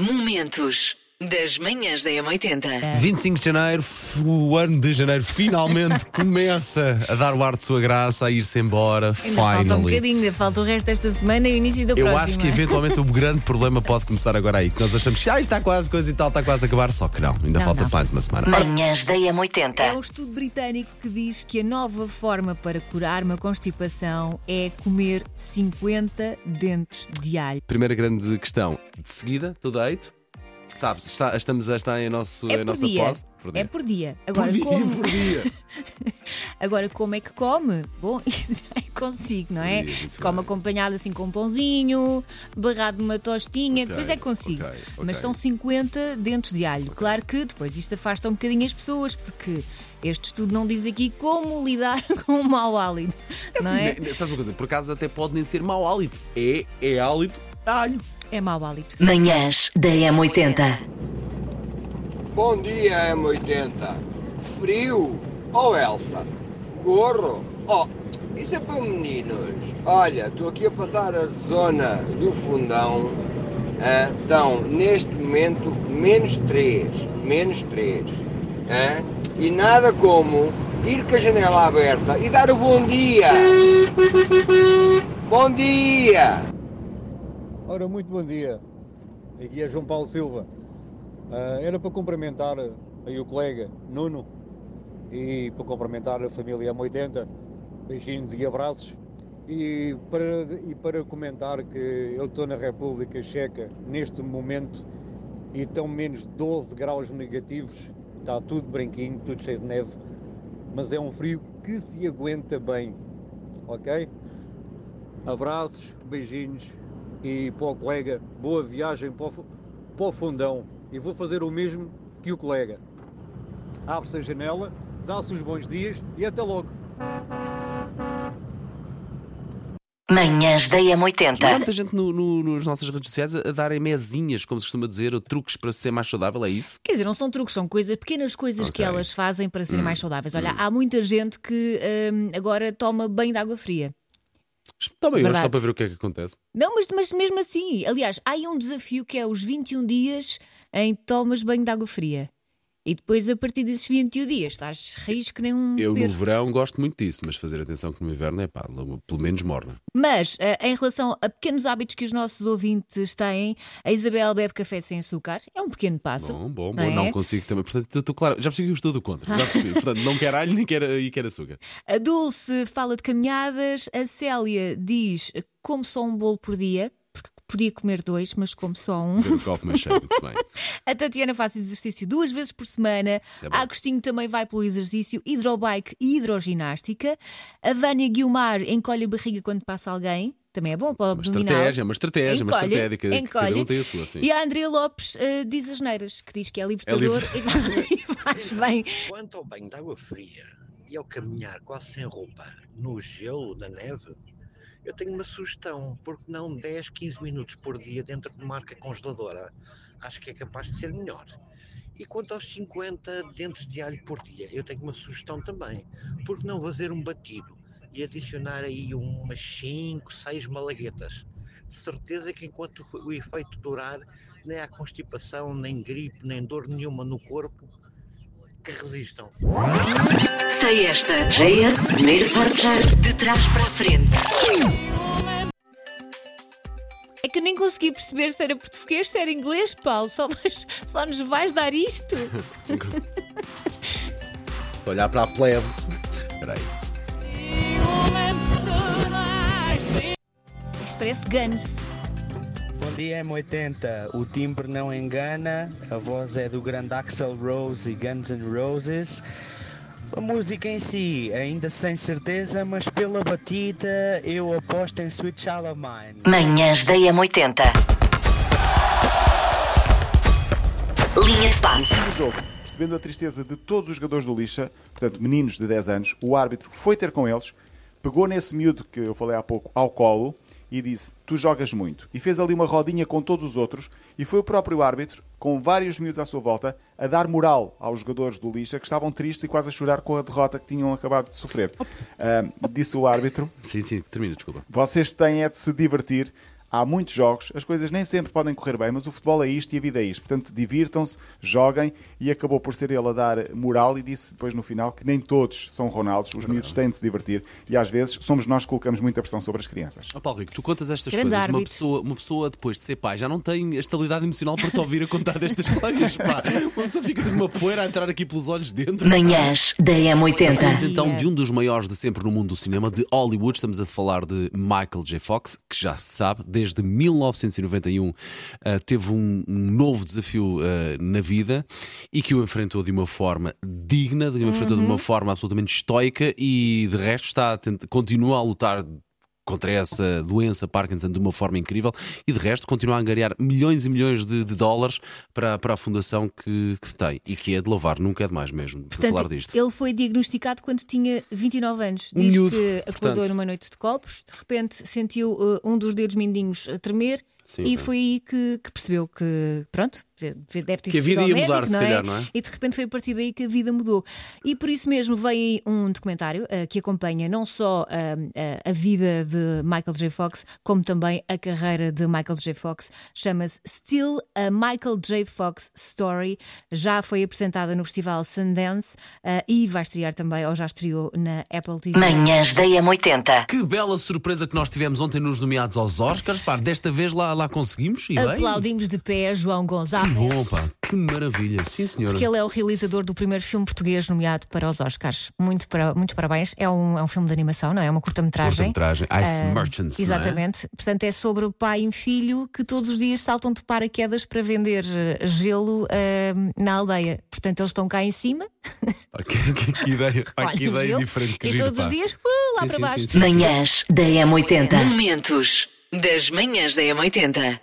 Momentos das manhãs da M80. 25 de janeiro, o ano de janeiro finalmente começa a dar o ar de sua graça, a ir-se embora. Ainda falta um Finally. bocadinho, ainda falta o resto desta semana e o início da Eu próxima. acho que eventualmente o grande problema pode começar agora aí. Que nós achamos que ah, está quase coisa e tal, está quase a acabar, só que não, ainda Não, falta não. mais uma semana. Manhãs da M80. É um estudo britânico que diz que a nova forma para curar uma constipação é comer 50 dentes de alho. Primeira grande questão, de seguida, tudo deito? Sabes, está- estamos a estar em nosso, É em nossa dia. pose? Por É por dia. Agora, Por dia, como... por dia. Agora, como é que come? Bom, isso já é consigo, não é? Dia, Se come acompanhado assim com um pãozinho, barrado numa tostinha, Ok, depois é consigo. ok, Mas ok. são 50 dentes de alho. Claro que depois isto afasta um bocadinho as pessoas, porque este estudo não diz aqui como lidar com o mau hálito. não Assim, é? sabes uma coisa? Por acaso até pode nem ser mau hálito. É, é hálito alho. É mau hálito. Manhãs da M80. Bom dia, M80. Frio? Oh, Elsa. Gorro? Oh, isso é para meninos. Olha, estou aqui a passar a zona do fundão. Ah, Estão, neste momento, menos 3. Menos 3. Ah, E nada como ir com a janela aberta e dar o bom dia. Bom dia! Ora, muito bom dia. Aqui é João Paulo Silva. Ah, era para cumprimentar aí o colega Nuno e para cumprimentar a família M80. Beijinhos e abraços. E para, e para comentar que eu estou na República Checa neste momento e estão menos 12 graus negativos. Está tudo branquinho, tudo cheio de neve. Mas é um frio que se aguenta bem. Ok? Abraços, beijinhos e para o colega, boa viagem para o, para o fundão. E vou fazer o mesmo que o colega. Abre-se a janela, dá-se os bons dias e até logo. Manhãs da Mas há M80. muita gente no, no, nas nossas redes sociais a, darem mesinhas, como se costuma dizer, ou truques para ser mais saudável, é isso? Quer dizer, não são truques, são coisas, pequenas coisas que Ok. elas fazem para serem mais saudáveis. Olha, há muita gente que hum, agora toma banho de água fria. Toma aí, só para ver o que é que acontece. Não, mas, mas mesmo assim, aliás, há aí um desafio que é os 21 dias em tomas banho de água fria. E depois, a partir desses 21 dias, estás risco que nem um Eu no perro. verão gosto muito disso, mas fazer atenção que no inverno é pá, pelo menos morna. Mas, eh, em relação a pequenos hábitos que os nossos ouvintes têm, a Isabel bebe café sem açúcar. É um pequeno passo. Bom, bom, não bom. é? Não consigo também. Portanto, estou claro, já percebi que estou do contra. Já percebi. Portanto, não quero alho nem quero, e quero açúcar. A Dulce fala de caminhadas. A Célia diz como só um bolo por dia. Podia comer dois, mas como só um. Ver o copo mais cheio, muito bem. A Tatiana faz exercício duas vezes por semana. É a Agostinho também vai pelo exercício hidrobike e hidroginástica. A Vânia Guilmar encolhe a barriga quando passa alguém. Também é bom para o Uma abdominal. estratégia, uma estratégia, uma Encolhe, estratégia. Cada, cada encolhe. um tem a sua, sim. E a Andrea Lopes eh, diz as neiras, que diz que é libertador e, vai- e faz bem. Quanto ao banho de água fria e ao caminhar quase sem roupa no gelo, na neve, eu tenho uma sugestão, porque não 10, 15 minutos por dia dentro de uma marca congeladora? Acho que é capaz de ser melhor. E quanto aos 50 dentes de alho por dia, eu tenho uma sugestão também, porque não fazer um batido e adicionar aí umas 5, 6 malaguetas. De certeza que enquanto o efeito durar, nem há constipação, nem gripe, nem dor nenhuma no corpo que resistam. Sei esta. JS, primeiro portar de trás para a frente. É que eu nem consegui perceber se era português, se era inglês, Paulo. Só, só nos vais dar isto. Estou a olhar para a plebe. Espera aí. Isto parece Guns. Bom dia, M80. O timbre não engana, a voz é do grande Axel Rose e Guns N' Roses. A música em si, ainda sem certeza, mas pela batida eu aposto em Sweet Child of Mine. Manhãs da M80. Linha de passe. No jogo, percebendo a tristeza de todos os jogadores do Lixa, portanto meninos de 10 anos, o árbitro foi ter com eles, pegou nesse miúdo que eu falei há pouco ao colo e disse: Tu jogas muito. E fez ali uma rodinha com todos os outros e foi o próprio árbitro, com vários miúdos à sua volta, a dar moral aos jogadores do Lixa que estavam tristes e quase a chorar com a derrota que tinham acabado de sofrer. Ah, disse o árbitro: Sim, sim, termina, desculpa. Vocês têm é de se divertir. Há muitos jogos, as coisas nem sempre podem correr bem, mas o futebol é isto e a vida é isto. Portanto, divirtam-se, joguem e acabou por ser ele a dar moral e disse depois no final que nem todos são Ronaldos, os miúdos têm de se divertir e às vezes somos nós que colocamos muita pressão sobre as crianças. Ó Paulo Rico, tu contas estas Grande coisas. Uma pessoa, uma pessoa, depois de ser pai, já não tem a estabilidade emocional para te ouvir a contar destas histórias. Pá. Uma pessoa fica com uma poeira a entrar aqui pelos olhos dentro. Manhãs da Falamos M80. então de um dos maiores de sempre no mundo do cinema, de Hollywood. Estamos a falar de Michael J. Fox, que já se sabe, desde 1991 eh, teve um, novo desafio eh, na vida e que o enfrentou de uma forma digna, de o enfrentou de uma forma absolutamente estoica e de resto está continua a lutar contra essa doença Parkinson de uma forma incrível e de resto continua a angariar milhões e milhões de, de dólares para, para a fundação que, que tem e que é de louvar, nunca é demais mesmo de falar Portanto, disto. ele foi diagnosticado quando tinha 29 anos. Um Diz miúdo, que acordou portanto. numa noite de copos, de repente sentiu uh, um dos dedos mindinhos a tremer Sim, e bem. foi aí que, que percebeu que, pronto, deve ter Que a vida ia médico, mudar, se não é? calhar, não é? E de repente foi a partir daí que a vida mudou. E por isso mesmo veio aí um documentário uh, que acompanha não só uh, a vida de Michael J. Fox, como também a carreira de Michael J. Fox. Chama-se Still a Michael J. Fox Story. Já foi apresentada no Festival Sundance uh, e vai estrear também, ou já estreou na Apple TV. Manhãs da M80. Que bela surpresa que nós tivemos ontem nos nomeados aos Oscars. Pá, desta vez lá, lá conseguimos. E bem. Aplaudimos de pé João Gonçalves. Bom, pá, que maravilha. Sim, senhora. Porque ele é o realizador do primeiro filme português nomeado para os Oscars. Muito para, muitos parabéns. É um, é um filme de animação, não é? É uma curta-metragem. Curta-metragem. Ice Ah, Merchants, não é? Exatamente. Portanto, é sobre o pai e um filho que todos os dias saltam de paraquedas para vender eh, gelo ah, na aldeia. Portanto, eles estão cá em cima. Pá, que, que- que ideia, pá, que olham o ideia gelo, diferente. Que e giro, todos pá. os dias, uh, lá Sim, para sim, baixo. sim, sim. Manhãs da M80. Momentos das manhãs da M80.